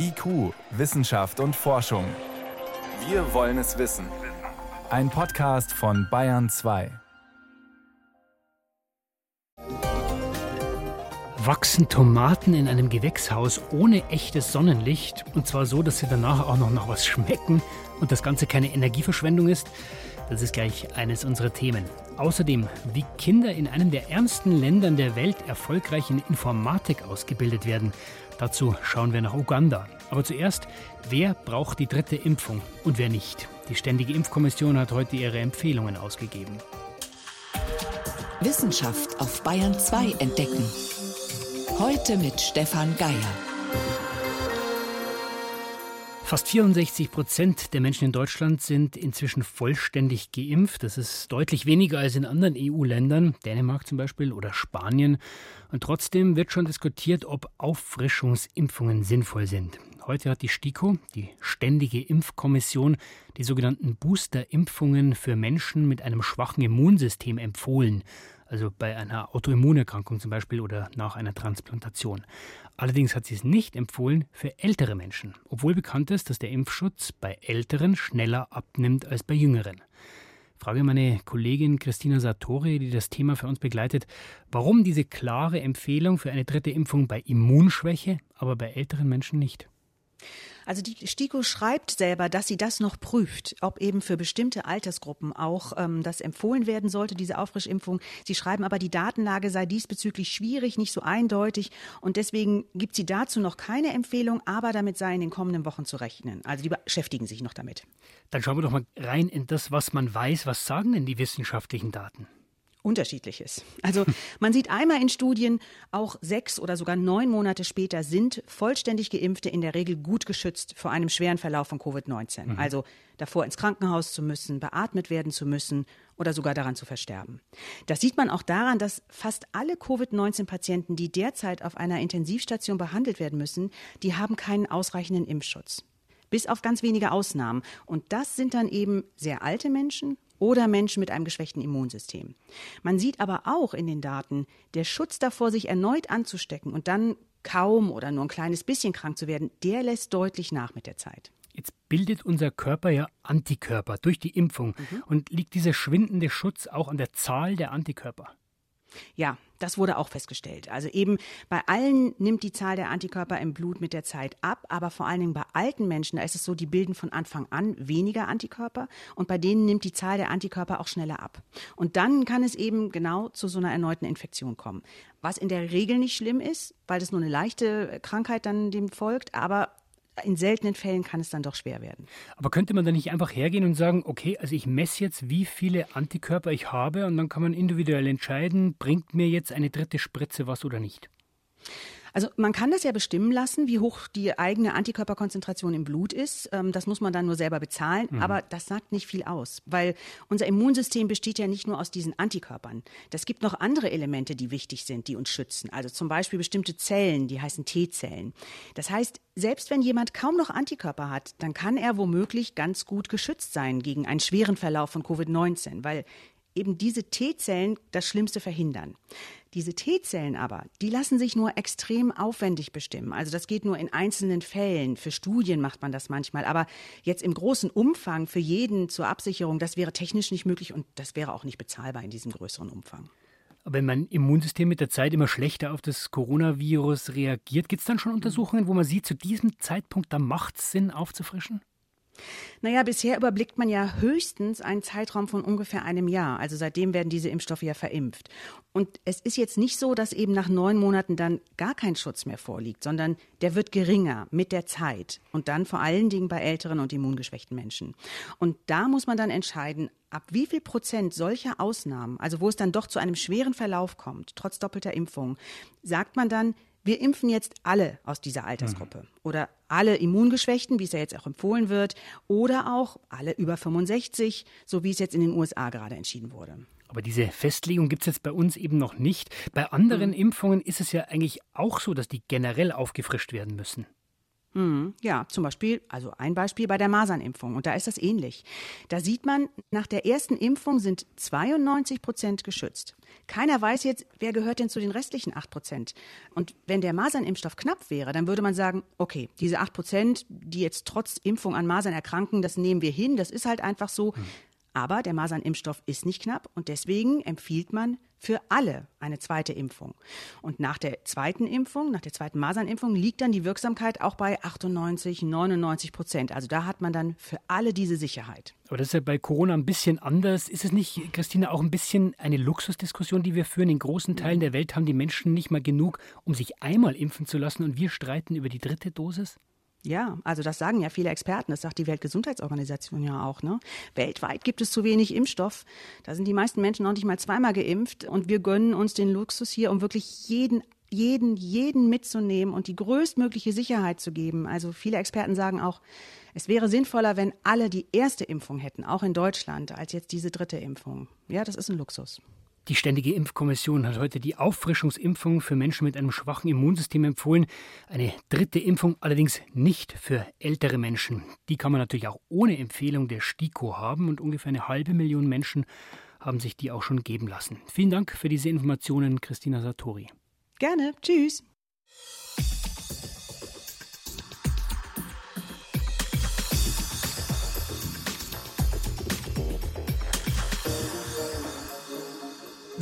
IQ, Wissenschaft und Forschung. Wir wollen es wissen. Ein Podcast von Bayern 2. Wachsen Tomaten in einem Gewächshaus ohne echtes Sonnenlicht und zwar so, dass sie danach auch noch nach was schmecken und das Ganze keine Energieverschwendung ist? Das ist gleich eines unserer Themen. Außerdem, wie Kinder in einem der ärmsten Ländern der Welt erfolgreich in Informatik ausgebildet werden. Dazu schauen wir nach Uganda. Aber zuerst, wer braucht die dritte Impfung und wer nicht? Die Ständige Impfkommission hat heute ihre Empfehlungen ausgegeben. Wissenschaft auf Bayern 2 entdecken. Heute mit Stefan Geier. Fast 64 Prozent der Menschen in Deutschland sind inzwischen vollständig geimpft. Das ist deutlich weniger als in anderen EU-Ländern, Dänemark zum Beispiel oder Spanien. Und trotzdem wird schon diskutiert, ob Auffrischungsimpfungen sinnvoll sind. Heute hat die STIKO, die Ständige Impfkommission, die sogenannten Booster-Impfungen für Menschen mit einem schwachen Immunsystem empfohlen also bei einer Autoimmunerkrankung zum Beispiel oder nach einer Transplantation. Allerdings hat sie es nicht empfohlen für ältere Menschen, obwohl bekannt ist, dass der Impfschutz bei Älteren schneller abnimmt als bei Jüngeren. Frage meine Kollegin Christina Sartori, die das Thema für uns begleitet, warum diese klare Empfehlung für eine dritte Impfung bei Immunschwäche, aber bei älteren Menschen nicht? Also die STIKO schreibt selber, dass sie das noch prüft, ob eben für bestimmte Altersgruppen auch ähm, das empfohlen werden sollte, diese Auffrischimpfung. Sie schreiben aber, die Datenlage sei diesbezüglich schwierig, nicht so eindeutig und deswegen gibt sie dazu noch keine Empfehlung, aber damit sei in den kommenden Wochen zu rechnen. Also die beschäftigen sich noch damit. Dann schauen wir doch mal rein in das, was man weiß. Was sagen denn die wissenschaftlichen Daten? Unterschiedliches. Also man sieht einmal in Studien, auch sechs oder sogar neun Monate später sind vollständig Geimpfte in der Regel gut geschützt vor einem schweren Verlauf von Covid-19. Mhm. Also davor ins Krankenhaus zu müssen, beatmet werden zu müssen oder sogar daran zu versterben. Das sieht man auch daran, dass fast alle Covid-19-Patienten, die derzeit auf einer Intensivstation behandelt werden müssen, die haben keinen ausreichenden Impfschutz. Bis auf ganz wenige Ausnahmen. Und das sind dann eben sehr alte Menschen oder Menschen mit einem geschwächten Immunsystem. Man sieht aber auch in den Daten, der Schutz davor, sich erneut anzustecken und dann kaum oder nur ein kleines bisschen krank zu werden, der lässt deutlich nach mit der Zeit. Jetzt bildet unser Körper ja Antikörper durch die Impfung. Mhm. Und liegt dieser schwindende Schutz auch an der Zahl der Antikörper? Ja, das wurde auch festgestellt. Also eben bei allen nimmt die Zahl der Antikörper im Blut mit der Zeit ab, aber vor allen Dingen bei alten Menschen, da ist es so, die bilden von Anfang an weniger Antikörper und bei denen nimmt die Zahl der Antikörper auch schneller ab. Und dann kann es eben genau zu so einer erneuten Infektion kommen. Was in der Regel nicht schlimm ist, weil das nur eine leichte Krankheit dann dem folgt, aber in seltenen Fällen kann es dann doch schwer werden. Aber könnte man da nicht einfach hergehen und sagen, okay, also ich messe jetzt, wie viele Antikörper ich habe und dann kann man individuell entscheiden, bringt mir jetzt eine dritte Spritze was oder nicht? Also man kann das ja bestimmen lassen, wie hoch die eigene Antikörperkonzentration im Blut ist. Ähm, das muss man dann nur selber bezahlen. Mhm. Aber das sagt nicht viel aus, weil unser Immunsystem besteht ja nicht nur aus diesen Antikörpern. Das gibt noch andere Elemente, die wichtig sind, die uns schützen. Also zum Beispiel bestimmte Zellen, die heißen T-Zellen. Das heißt, selbst wenn jemand kaum noch Antikörper hat, dann kann er womöglich ganz gut geschützt sein gegen einen schweren Verlauf von Covid-19, weil eben diese T-Zellen das Schlimmste verhindern. Diese T-Zellen aber, die lassen sich nur extrem aufwendig bestimmen. Also das geht nur in einzelnen Fällen. Für Studien macht man das manchmal. Aber jetzt im großen Umfang für jeden zur Absicherung, das wäre technisch nicht möglich und das wäre auch nicht bezahlbar in diesem größeren Umfang. Aber wenn mein Immunsystem mit der Zeit immer schlechter auf das Coronavirus reagiert, gibt es dann schon Untersuchungen, wo man sieht, zu diesem Zeitpunkt, da macht es Sinn aufzufrischen? Naja, bisher überblickt man ja höchstens einen Zeitraum von ungefähr einem Jahr. Also seitdem werden diese Impfstoffe ja verimpft. Und es ist jetzt nicht so, dass eben nach neun Monaten dann gar kein Schutz mehr vorliegt, sondern der wird geringer mit der Zeit. Und dann vor allen Dingen bei älteren und immungeschwächten Menschen. Und da muss man dann entscheiden, ab wie viel Prozent solcher Ausnahmen, also wo es dann doch zu einem schweren Verlauf kommt, trotz doppelter Impfung, sagt man dann, wir impfen jetzt alle aus dieser Altersgruppe mhm. oder alle Immungeschwächten, wie es ja jetzt auch empfohlen wird, oder auch alle über 65, so wie es jetzt in den USA gerade entschieden wurde. Aber diese Festlegung gibt es jetzt bei uns eben noch nicht. Bei anderen mhm. Impfungen ist es ja eigentlich auch so, dass die generell aufgefrischt werden müssen. Hm, ja, zum Beispiel, also ein Beispiel bei der Masernimpfung. Und da ist das ähnlich. Da sieht man, nach der ersten Impfung sind 92 Prozent geschützt. Keiner weiß jetzt, wer gehört denn zu den restlichen 8 Prozent. Und wenn der Masernimpfstoff knapp wäre, dann würde man sagen, okay, diese 8 Prozent, die jetzt trotz Impfung an Masern erkranken, das nehmen wir hin, das ist halt einfach so. Hm. Aber der Masernimpfstoff ist nicht knapp und deswegen empfiehlt man für alle eine zweite Impfung. Und nach der zweiten Impfung, nach der zweiten Masernimpfung, liegt dann die Wirksamkeit auch bei 98, 99 Prozent. Also da hat man dann für alle diese Sicherheit. Aber das ist ja bei Corona ein bisschen anders. Ist es nicht, Christina, auch ein bisschen eine Luxusdiskussion, die wir führen? In großen Teilen der Welt haben die Menschen nicht mal genug, um sich einmal impfen zu lassen und wir streiten über die dritte Dosis? Ja, also das sagen ja viele Experten, das sagt die Weltgesundheitsorganisation ja auch. Ne? Weltweit gibt es zu wenig Impfstoff. Da sind die meisten Menschen noch nicht mal zweimal geimpft und wir gönnen uns den Luxus hier, um wirklich jeden jeden, jeden mitzunehmen und die größtmögliche Sicherheit zu geben. Also viele Experten sagen auch, es wäre sinnvoller, wenn alle die erste Impfung hätten, auch in Deutschland, als jetzt diese dritte Impfung. Ja, das ist ein Luxus. Die Ständige Impfkommission hat heute die Auffrischungsimpfung für Menschen mit einem schwachen Immunsystem empfohlen. Eine dritte Impfung allerdings nicht für ältere Menschen. Die kann man natürlich auch ohne Empfehlung der STIKO haben und ungefähr eine halbe Million Menschen haben sich die auch schon geben lassen. Vielen Dank für diese Informationen, Christina Satori. Gerne. Tschüss.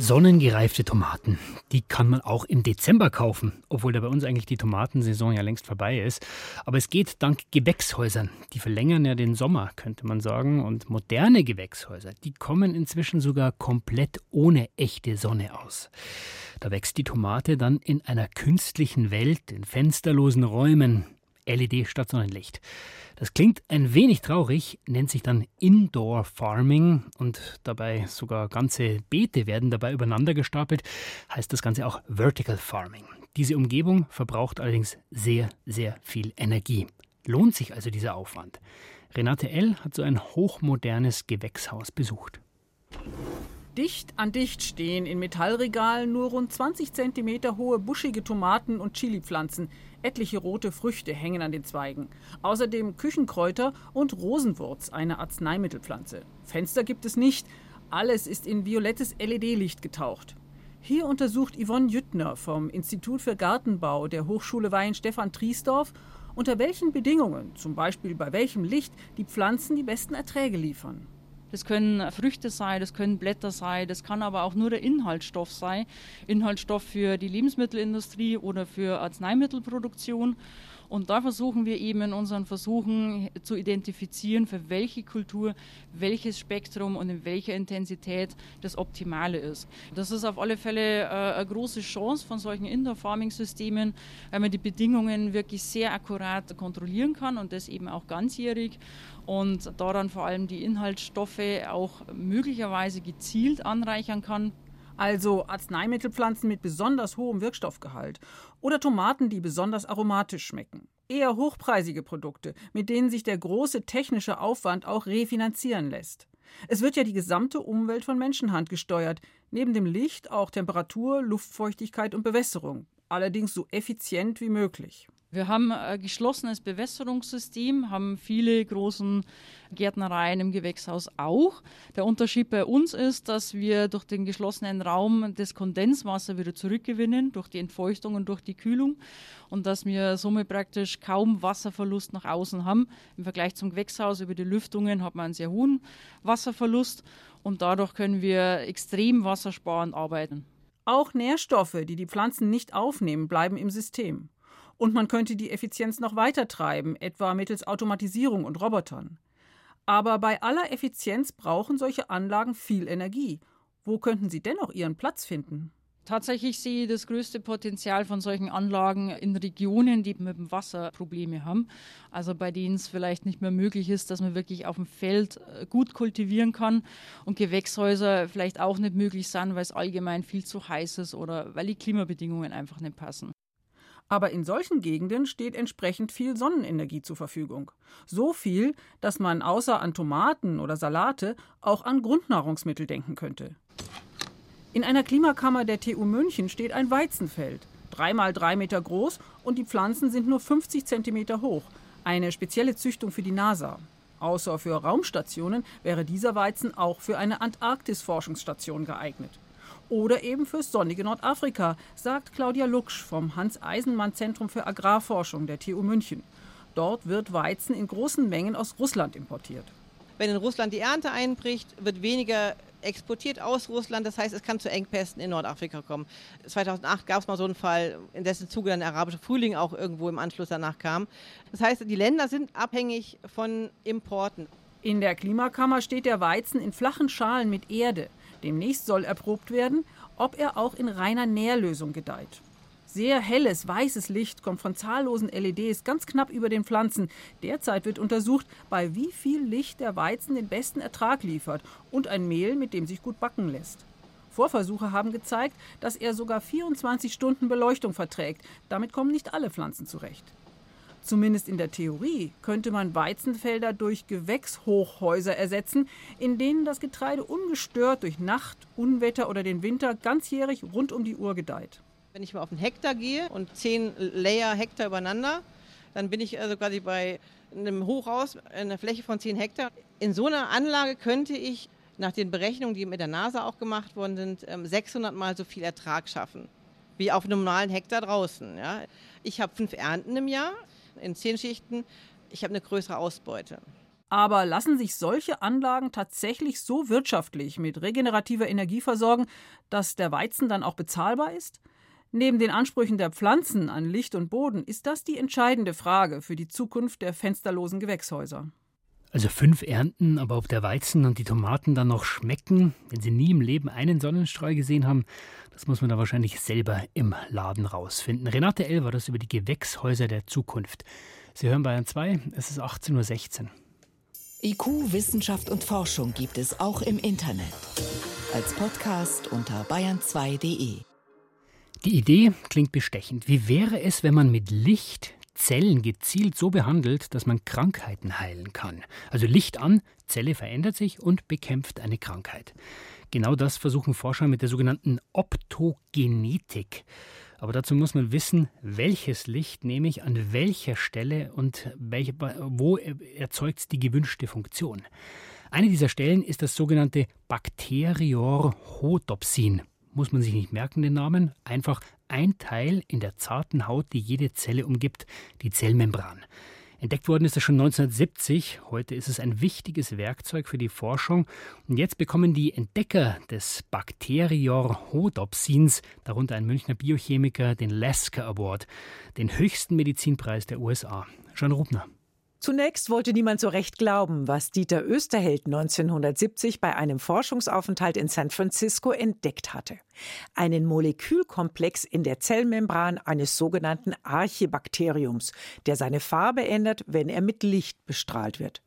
Sonnengereifte Tomaten, die kann man auch im Dezember kaufen, obwohl da bei uns eigentlich die Tomatensaison ja längst vorbei ist. Aber es geht dank Gewächshäusern. Die verlängern ja den Sommer, könnte man sagen. Und moderne Gewächshäuser, die kommen inzwischen sogar komplett ohne echte Sonne aus. Da wächst die Tomate dann in einer künstlichen Welt, in fensterlosen Räumen, LED statt Sonnenlicht. Das klingt ein wenig traurig, nennt sich dann Indoor Farming und dabei sogar ganze Beete werden dabei übereinander gestapelt, heißt das Ganze auch Vertical Farming. Diese Umgebung verbraucht allerdings sehr, sehr viel Energie. Lohnt sich also dieser Aufwand? Renate L. hat so ein hochmodernes Gewächshaus besucht. Dicht an dicht stehen in Metallregalen nur rund 20 cm hohe buschige Tomaten und Chilipflanzen. Etliche rote Früchte hängen an den Zweigen. Außerdem Küchenkräuter und Rosenwurz, eine Arzneimittelpflanze. Fenster gibt es nicht. Alles ist in violettes LED-Licht getaucht. Hier untersucht Yvonne Jüttner vom Institut für Gartenbau der Hochschule Weihenstephan Triesdorf, unter welchen Bedingungen, zum Beispiel bei welchem Licht, die Pflanzen die besten Erträge liefern. Das können Früchte sein, das können Blätter sein, das kann aber auch nur der Inhaltsstoff sein. Inhaltsstoff für die Lebensmittelindustrie oder für Arzneimittelproduktion. Und da versuchen wir eben in unseren Versuchen zu identifizieren, für welche Kultur welches Spektrum und in welcher Intensität das Optimale ist. Das ist auf alle Fälle äh, eine große Chance von solchen Indoor-Farming-Systemen, weil man die Bedingungen wirklich sehr akkurat kontrollieren kann und das eben auch ganzjährig und daran vor allem die Inhaltsstoffe auch möglicherweise gezielt anreichern kann also Arzneimittelpflanzen mit besonders hohem Wirkstoffgehalt oder Tomaten, die besonders aromatisch schmecken. Eher hochpreisige Produkte, mit denen sich der große technische Aufwand auch refinanzieren lässt. Es wird ja die gesamte Umwelt von Menschenhand gesteuert, neben dem Licht auch Temperatur, Luftfeuchtigkeit und Bewässerung, allerdings so effizient wie möglich. Wir haben ein geschlossenes Bewässerungssystem, haben viele großen Gärtnereien im Gewächshaus auch. Der Unterschied bei uns ist, dass wir durch den geschlossenen Raum das Kondenswasser wieder zurückgewinnen, durch die Entfeuchtung und durch die Kühlung und dass wir somit praktisch kaum Wasserverlust nach außen haben. Im Vergleich zum Gewächshaus über die Lüftungen hat man einen sehr hohen Wasserverlust und dadurch können wir extrem wassersparend arbeiten. Auch Nährstoffe, die die Pflanzen nicht aufnehmen, bleiben im System. Und man könnte die Effizienz noch weiter treiben, etwa mittels Automatisierung und Robotern. Aber bei aller Effizienz brauchen solche Anlagen viel Energie. Wo könnten sie dennoch ihren Platz finden? Tatsächlich sehe ich das größte Potenzial von solchen Anlagen in Regionen, die mit dem Wasser Probleme haben. Also bei denen es vielleicht nicht mehr möglich ist, dass man wirklich auf dem Feld äh, gut kultivieren kann und Gewächshäuser vielleicht auch nicht möglich sind, weil es allgemein viel zu heiß ist oder weil die Klimabedingungen einfach nicht passen. Aber in solchen Gegenden steht entsprechend viel Sonnenenergie zur Verfügung. So viel, dass man außer an Tomaten oder Salate auch an Grundnahrungsmittel denken könnte. In einer Klimakammer der TU München steht ein Weizenfeld. Dreimal drei Meter groß und die Pflanzen sind nur 50 Zentimeter hoch. Eine spezielle Züchtung für die NASA. Außer für Raumstationen wäre dieser Weizen auch für eine Antarktis-Forschungsstation geeignet. Oder eben fürs sonnige Nordafrika, sagt Claudia Luksch vom Hans-Eisenmann-Zentrum für Agrarforschung der TU München. Dort wird Weizen in großen Mengen aus Russland importiert. Wenn in Russland die Ernte einbricht, wird weniger exportiert aus Russland. Das heißt, es kann zu Engpässen in Nordafrika kommen. 2008 gab es mal so einen Fall, in dessen Zuge dann der arabische Frühling auch irgendwo im Anschluss danach kam. Das heißt, die Länder sind abhängig von Importen. In der Klimakammer steht der Weizen in flachen Schalen mit Erde. Demnächst soll erprobt werden, ob er auch in reiner Nährlösung gedeiht. Sehr helles, weißes Licht kommt von zahllosen LEDs ganz knapp über den Pflanzen. Derzeit wird untersucht, bei wie viel Licht der Weizen den besten Ertrag liefert und ein Mehl, mit dem sich gut backen lässt. Vorversuche haben gezeigt, dass er sogar 24 Stunden Beleuchtung verträgt. Damit kommen nicht alle Pflanzen zurecht. Zumindest in der Theorie könnte man Weizenfelder durch Gewächshochhäuser ersetzen, in denen das Getreide ungestört durch Nacht, Unwetter oder den Winter ganzjährig rund um die Uhr gedeiht. Wenn ich mal auf einen Hektar gehe und zehn Layer Hektar übereinander, dann bin ich also quasi bei einem Hochhaus, einer Fläche von 10 Hektar. In so einer Anlage könnte ich nach den Berechnungen, die mit der NASA auch gemacht worden sind, 600 ähm, Mal so viel Ertrag schaffen wie auf einem normalen Hektar draußen. Ja. Ich habe fünf Ernten im Jahr in zehn Schichten. Ich habe eine größere Ausbeute. Aber lassen sich solche Anlagen tatsächlich so wirtschaftlich mit regenerativer Energie versorgen, dass der Weizen dann auch bezahlbar ist? Neben den Ansprüchen der Pflanzen an Licht und Boden ist das die entscheidende Frage für die Zukunft der fensterlosen Gewächshäuser. Also fünf Ernten, aber ob der Weizen und die Tomaten dann noch schmecken, wenn sie nie im Leben einen Sonnenstrahl gesehen haben, das muss man da wahrscheinlich selber im Laden rausfinden. Renate L. war das über die Gewächshäuser der Zukunft. Sie hören Bayern 2, es ist 18.16 Uhr. IQ, Wissenschaft und Forschung gibt es auch im Internet. Als Podcast unter bayern2.de. Die Idee klingt bestechend. Wie wäre es, wenn man mit Licht Zellen gezielt so behandelt, dass man Krankheiten heilen kann? Also Licht an, Zelle verändert sich und bekämpft eine Krankheit. Genau das versuchen Forscher mit der sogenannten Optogenetik. Aber dazu muss man wissen, welches Licht nehme ich an welcher Stelle und welche, wo erzeugt die gewünschte Funktion. Eine dieser Stellen ist das sogenannte Bakteriorhodopsin muss man sich nicht merken, den Namen, einfach ein Teil in der zarten Haut, die jede Zelle umgibt, die Zellmembran. Entdeckt worden ist es schon 1970. Heute ist es ein wichtiges Werkzeug für die Forschung. Und jetzt bekommen die Entdecker des Bakteriorhodopsins, darunter ein Münchner Biochemiker, den Lasker Award, den höchsten Medizinpreis der USA. Jean Rubner. Zunächst wollte niemand so recht glauben, was Dieter Österheld 1970 bei einem Forschungsaufenthalt in San Francisco entdeckt hatte. Einen Molekülkomplex in der Zellmembran eines sogenannten Archibakteriums, der seine Farbe ändert, wenn er mit Licht bestrahlt wird.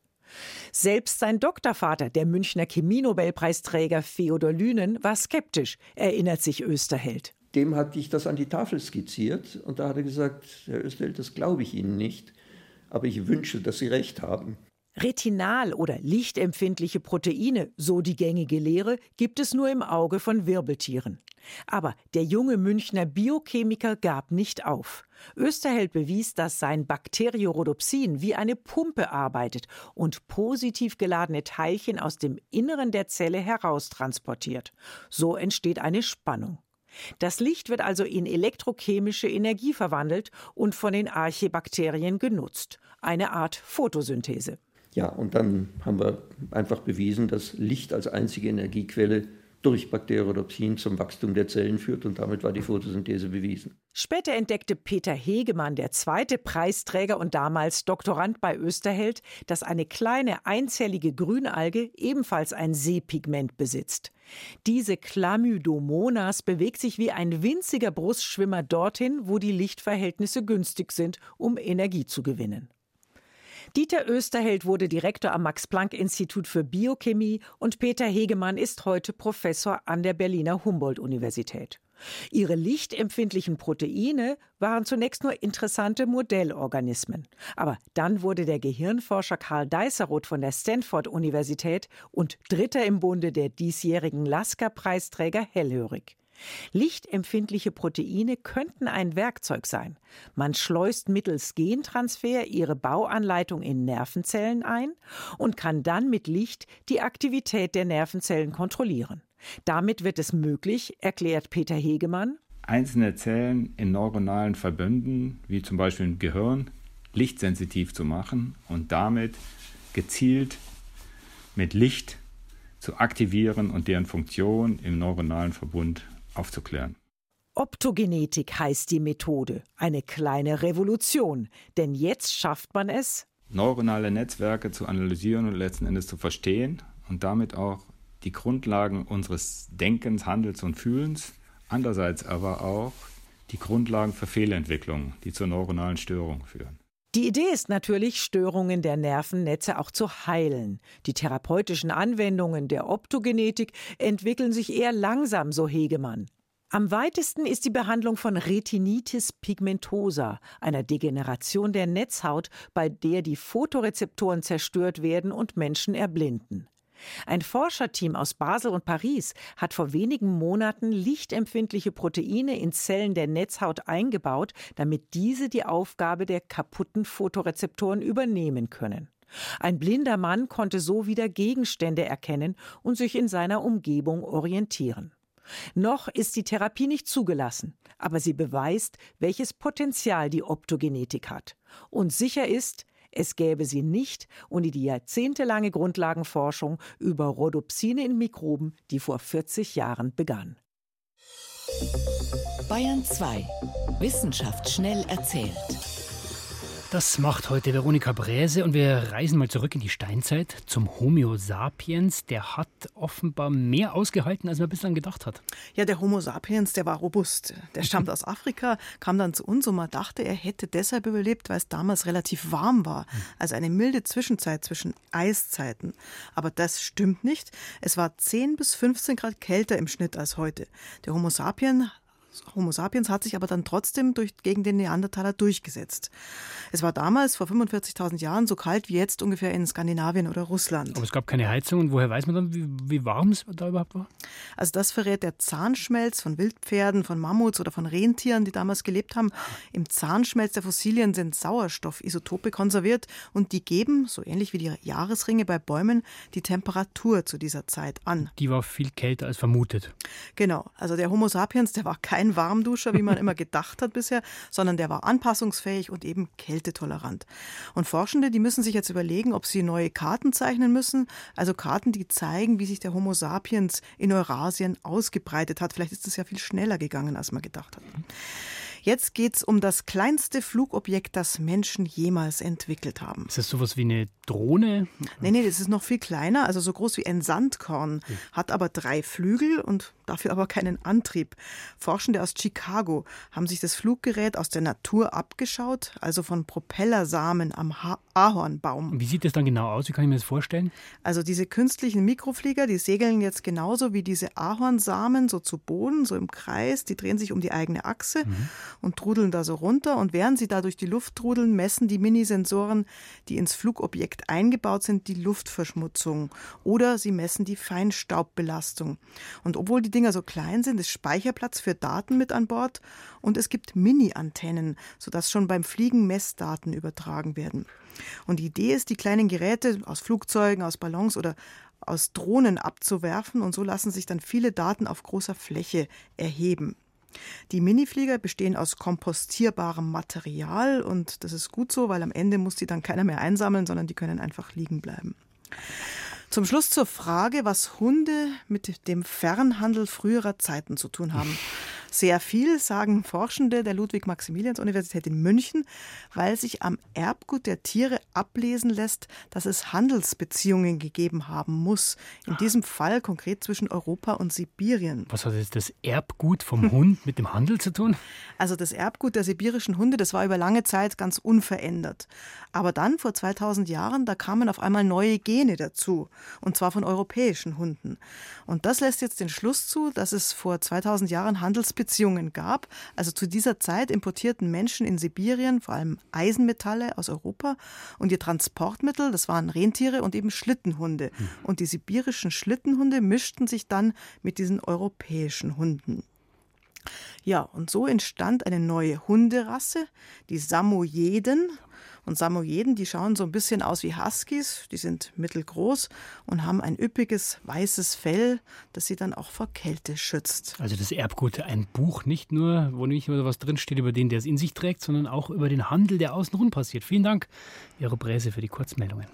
Selbst sein Doktorvater, der Münchner Chemie-Nobelpreisträger Feodor Lünen, war skeptisch, erinnert sich Österheld. Dem hatte ich das an die Tafel skizziert und da hat er gesagt, Herr Österheld, das glaube ich Ihnen nicht aber ich wünsche, dass Sie recht haben. Retinal- oder lichtempfindliche Proteine, so die gängige Lehre, gibt es nur im Auge von Wirbeltieren. Aber der junge Münchner Biochemiker gab nicht auf. Österheld bewies, dass sein Bakteriorhodopsin wie eine Pumpe arbeitet und positiv geladene Teilchen aus dem Inneren der Zelle heraustransportiert. So entsteht eine Spannung. Das Licht wird also in elektrochemische Energie verwandelt und von den Archibakterien genutzt. Eine Art Photosynthese. Ja, und dann haben wir einfach bewiesen, dass Licht als einzige Energiequelle durch Bakteriodopsin zum Wachstum der Zellen führt und damit war die Photosynthese bewiesen. Später entdeckte Peter Hegemann, der zweite Preisträger und damals Doktorand bei Österheld, dass eine kleine einzellige Grünalge ebenfalls ein Seepigment besitzt. Diese Chlamydomonas bewegt sich wie ein winziger Brustschwimmer dorthin, wo die Lichtverhältnisse günstig sind, um Energie zu gewinnen. Dieter Österheld wurde Direktor am Max-Planck-Institut für Biochemie und Peter Hegemann ist heute Professor an der Berliner Humboldt-Universität. Ihre lichtempfindlichen Proteine waren zunächst nur interessante Modellorganismen. Aber dann wurde der Gehirnforscher Karl Deiseroth von der Stanford-Universität und Dritter im Bunde der diesjährigen Lasker-Preisträger hellhörig. Lichtempfindliche Proteine könnten ein Werkzeug sein. Man schleust mittels Gentransfer ihre Bauanleitung in Nervenzellen ein und kann dann mit Licht die Aktivität der Nervenzellen kontrollieren. Damit wird es möglich, erklärt Peter Hegemann, einzelne Zellen in neuronalen Verbünden, wie zum Beispiel im Gehirn, lichtsensitiv zu machen und damit gezielt mit Licht zu aktivieren und deren Funktion im neuronalen Verbund aufzuklären. Optogenetik heißt die Methode. Eine kleine Revolution. Denn jetzt schafft man es, neuronale Netzwerke zu analysieren und letzten Endes zu verstehen und damit auch die Grundlagen unseres Denkens, Handels und Fühlens, andererseits aber auch die Grundlagen für Fehlentwicklungen, die zur neuronalen Störung führen. Die Idee ist natürlich, Störungen der Nervennetze auch zu heilen. Die therapeutischen Anwendungen der Optogenetik entwickeln sich eher langsam, so Hegemann. Am weitesten ist die Behandlung von Retinitis pigmentosa, einer Degeneration der Netzhaut, bei der die Photorezeptoren zerstört werden und Menschen erblinden. Ein Forscherteam aus Basel und Paris hat vor wenigen Monaten lichtempfindliche Proteine in Zellen der Netzhaut eingebaut, damit diese die Aufgabe der kaputten Photorezeptoren übernehmen können. Ein blinder Mann konnte so wieder Gegenstände erkennen und sich in seiner Umgebung orientieren. Noch ist die Therapie nicht zugelassen, aber sie beweist, welches Potenzial die Optogenetik hat. Und sicher ist, es gäbe sie nicht ohne die jahrzehntelange Grundlagenforschung über Rhodopsine in Mikroben, die vor 40 Jahren begann. Bayern 2. Wissenschaft schnell erzählt. Das macht heute Veronika Bräse und wir reisen mal zurück in die Steinzeit zum Homo sapiens. Der hat offenbar mehr ausgehalten, als man bislang gedacht hat. Ja, der Homo sapiens, der war robust. Der stammt aus Afrika, kam dann zu uns und man dachte, er hätte deshalb überlebt, weil es damals relativ warm war. Also eine milde Zwischenzeit zwischen Eiszeiten. Aber das stimmt nicht. Es war 10 bis 15 Grad kälter im Schnitt als heute. Der Homo sapiens Homo sapiens hat sich aber dann trotzdem durch, gegen den Neandertaler durchgesetzt. Es war damals, vor 45.000 Jahren, so kalt wie jetzt ungefähr in Skandinavien oder Russland. Aber es gab keine Heizung und woher weiß man dann, wie, wie warm es da überhaupt war? Also das verrät der Zahnschmelz von Wildpferden, von Mammuts oder von Rentieren, die damals gelebt haben. Im Zahnschmelz der Fossilien sind Sauerstoffisotope konserviert und die geben, so ähnlich wie die Jahresringe bei Bäumen, die Temperatur zu dieser Zeit an. Die war viel kälter als vermutet. Genau, also der Homo sapiens, der war kein kein Warmduscher, wie man immer gedacht hat bisher, sondern der war anpassungsfähig und eben kältetolerant. Und Forschende, die müssen sich jetzt überlegen, ob sie neue Karten zeichnen müssen, also Karten, die zeigen, wie sich der Homo sapiens in Eurasien ausgebreitet hat. Vielleicht ist es ja viel schneller gegangen, als man gedacht hat. Jetzt geht es um das kleinste Flugobjekt, das Menschen jemals entwickelt haben. Ist das sowas wie eine Drohne? Nee, nee, das ist noch viel kleiner, also so groß wie ein Sandkorn, hat aber drei Flügel und dafür aber keinen Antrieb. Forschende aus Chicago haben sich das Fluggerät aus der Natur abgeschaut, also von Propellersamen am ha Ahornbaum. Wie sieht das dann genau aus? Wie kann ich mir das vorstellen? Also diese künstlichen Mikroflieger, die segeln jetzt genauso wie diese Ahornsamen so zu Boden, so im Kreis, die drehen sich um die eigene Achse mhm. Und trudeln da so runter und während sie da durch die Luft trudeln, messen die Minisensoren, die ins Flugobjekt eingebaut sind, die Luftverschmutzung oder sie messen die Feinstaubbelastung. Und obwohl die Dinger so klein sind, ist Speicherplatz für Daten mit an Bord und es gibt Mini-Antennen, sodass schon beim Fliegen Messdaten übertragen werden. Und die Idee ist, die kleinen Geräte aus Flugzeugen, aus Ballons oder aus Drohnen abzuwerfen und so lassen sich dann viele Daten auf großer Fläche erheben. Die Miniflieger bestehen aus kompostierbarem Material und das ist gut so, weil am Ende muss die dann keiner mehr einsammeln, sondern die können einfach liegen bleiben. Zum Schluss zur Frage, was Hunde mit dem Fernhandel früherer Zeiten zu tun haben. Sehr viel, sagen Forschende der Ludwig-Maximilians-Universität in München, weil sich am Erbgut der Tiere ablesen lässt, dass es Handelsbeziehungen gegeben haben muss. In diesem Fall konkret zwischen Europa und Sibirien. Was hat jetzt das Erbgut vom Hund mit dem Handel zu tun? Also das Erbgut der sibirischen Hunde, das war über lange Zeit ganz unverändert. Aber dann, vor 2000 Jahren, da kamen auf einmal neue Gene dazu. Und zwar von europäischen Hunden. Und das lässt jetzt den Schluss zu, dass es vor 2000 Jahren Handelsbeziehungen Beziehungen gab. Also zu dieser Zeit importierten Menschen in Sibirien vor allem Eisenmetalle aus Europa und ihr Transportmittel, das waren Rentiere und eben Schlittenhunde. Und die sibirischen Schlittenhunde mischten sich dann mit diesen europäischen Hunden. Ja, und so entstand eine neue Hunderasse, die Samoyeden. Und Samoyeden, die schauen so ein bisschen aus wie Huskies, die sind mittelgroß und haben ein üppiges weißes Fell, das sie dann auch vor Kälte schützt. Also das Erbgut, ein Buch, nicht nur, wo nicht nur was drinsteht über den, der es in sich trägt, sondern auch über den Handel, der außenrum passiert. Vielen Dank, Ihre Präse, für die Kurzmeldungen.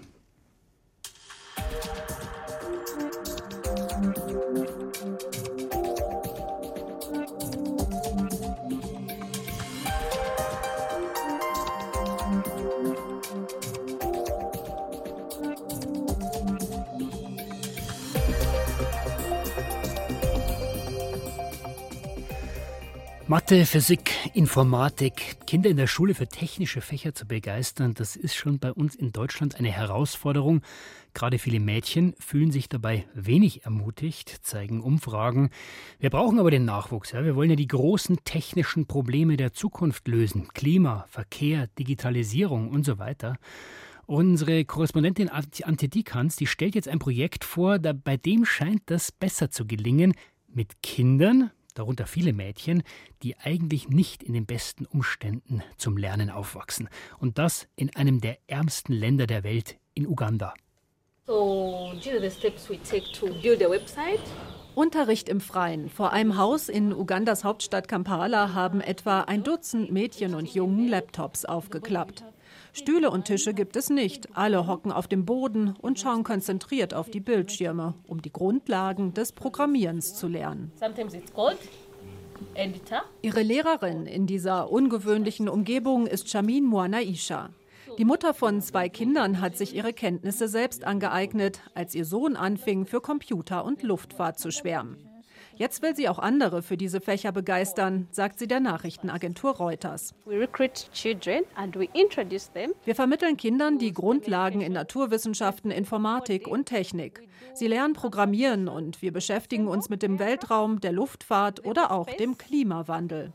Mathe, Physik, Informatik, Kinder in der Schule für technische Fächer zu begeistern, das ist schon bei uns in Deutschland eine Herausforderung. Gerade viele Mädchen fühlen sich dabei wenig ermutigt, zeigen Umfragen. Wir brauchen aber den Nachwuchs. Ja? Wir wollen ja die großen technischen Probleme der Zukunft lösen. Klima, Verkehr, Digitalisierung und so weiter. Unsere Korrespondentin Antje Dikans, die stellt jetzt ein Projekt vor, da, bei dem scheint das besser zu gelingen. Mit Kindern, darunter viele Mädchen, die eigentlich nicht in den besten Umständen zum Lernen aufwachsen. Und das in einem der ärmsten Länder der Welt, in Uganda. So, these are the steps we take to build a website. Unterricht im Freien. Vor einem Haus in Ugandas Hauptstadt Kampala haben etwa ein Dutzend Mädchen und Jungen Laptops aufgeklappt. Stühle und Tische gibt es nicht. Alle hocken auf dem Boden und schauen konzentriert auf die Bildschirme, um die Grundlagen des Programmierens zu lernen. Ihre Lehrerin in dieser ungewöhnlichen Umgebung ist Shamin Muanaisha. Die Mutter von zwei Kindern hat sich ihre Kenntnisse selbst angeeignet, als ihr Sohn anfing, für Computer und Luftfahrt zu schwärmen. Jetzt will sie auch andere für diese Fächer begeistern, sagt sie der Nachrichtenagentur Reuters. Wir vermitteln Kindern die Grundlagen in Naturwissenschaften, Informatik und Technik. Sie lernen Programmieren und wir beschäftigen uns mit dem Weltraum, der Luftfahrt oder auch dem Klimawandel.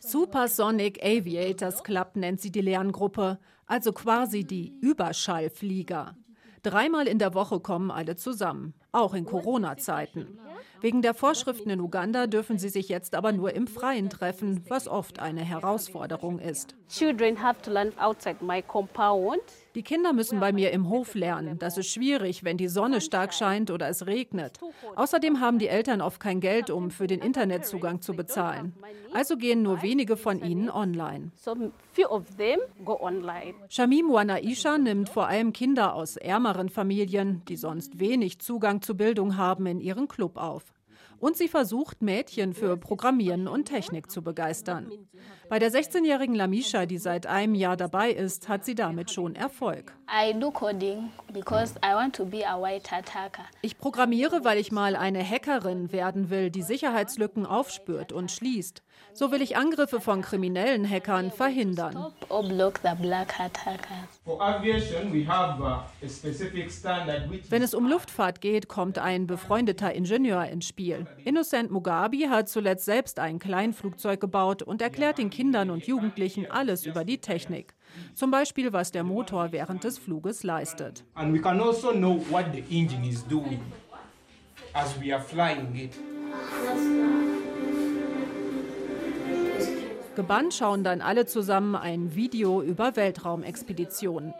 Supersonic Aviators Club nennt sie die Lerngruppe, also quasi die Überschallflieger. Dreimal in der Woche kommen alle zusammen, auch in Corona-Zeiten. Wegen der Vorschriften in Uganda dürfen sie sich jetzt aber nur im Freien treffen, was oft eine Herausforderung ist. Die Kinder müssen bei mir im Hof lernen. Das ist schwierig, wenn die Sonne stark scheint oder es regnet. Außerdem haben die Eltern oft kein Geld, um für den Internetzugang zu bezahlen. Also gehen nur wenige von ihnen online. Shamim Wanaisha nimmt vor allem Kinder aus ärmeren Familien, die sonst wenig Zugang zu Bildung haben, in ihren Club auf. Und sie versucht, Mädchen für Programmieren und Technik zu begeistern. Bei der 16-jährigen Lamisha, die seit einem Jahr dabei ist, hat sie damit schon Erfolg. Ich programmiere, weil ich mal eine Hackerin werden will, die Sicherheitslücken aufspürt und schließt. So will ich Angriffe von kriminellen Hackern verhindern. Wenn es um Luftfahrt geht, kommt ein befreundeter Ingenieur ins Spiel. Innocent Mugabe hat zuletzt selbst ein Kleinflugzeug gebaut und erklärt den Kindern und Jugendlichen alles über die Technik. Zum Beispiel, was der Motor während des Fluges leistet. And we can also know what the engine is doing as we are flying it. Gebannt schauen dann alle zusammen ein Video über Weltraumexpeditionen.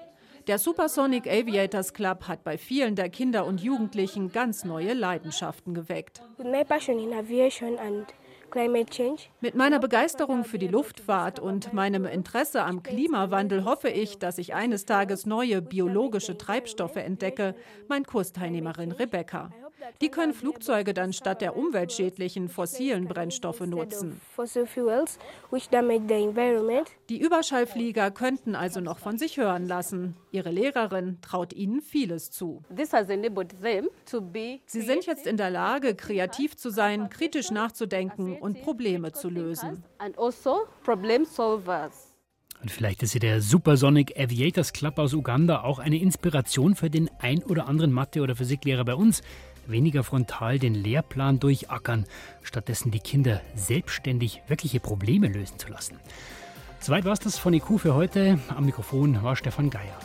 Der Supersonic Aviators Club hat bei vielen der Kinder und Jugendlichen ganz neue Leidenschaften geweckt. Mit meiner Begeisterung für die Luftfahrt und meinem Interesse am Klimawandel hoffe ich, dass ich eines Tages neue biologische Treibstoffe entdecke, meint Kursteilnehmerin Rebecca. Die können Flugzeuge dann statt der umweltschädlichen fossilen Brennstoffe nutzen. Die Überschallflieger könnten also noch von sich hören lassen. Ihre Lehrerin traut ihnen vieles zu. Sie sind jetzt in der Lage, kreativ zu sein, kritisch nachzudenken und Probleme zu lösen. Also und vielleicht ist ja der Supersonic Aviators Club aus Uganda auch eine Inspiration für den ein oder anderen Mathe- oder Physiklehrer bei uns weniger frontal den Lehrplan durchackern, stattdessen die Kinder selbstständig wirkliche Probleme lösen zu lassen. Soweit war es das von IQ für heute. Am Mikrofon war Stefan Geier.